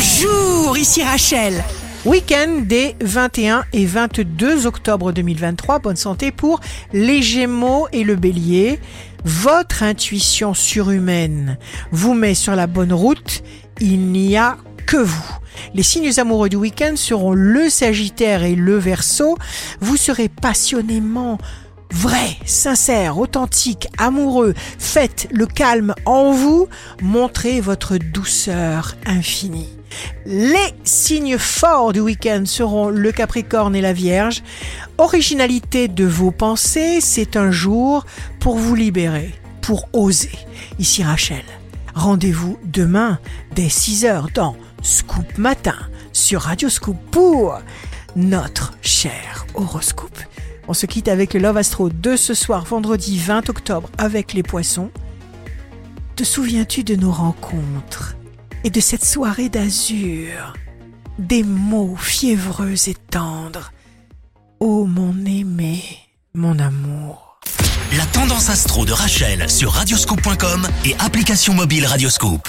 Bonjour, ici Rachel. Week-end des 21 et 22 octobre 2023. Bonne santé pour les Gémeaux et le Bélier. Votre intuition surhumaine vous met sur la bonne route. Il n'y a que vous. Les signes amoureux du week-end seront le Sagittaire et le Verseau. Vous serez passionnément vrai, sincère, authentique, amoureux. Faites le calme en vous. Montrez votre douceur infinie. Les signes forts du week-end seront le Capricorne et la Vierge. Originalité de vos pensées, c'est un jour pour vous libérer, pour oser. Ici Rachel. Rendez-vous demain dès 6h dans Scoop Matin sur Radio Scoop pour notre cher horoscope. On se quitte avec le Love Astro de ce soir, vendredi 20 octobre, avec les poissons. Te souviens-tu de nos rencontres et de cette soirée d'azur? Des mots fiévreux et tendres. Ô mon aimé, mon amour. La tendance astro de Rachel sur radioscope.com et application mobile Radioscope.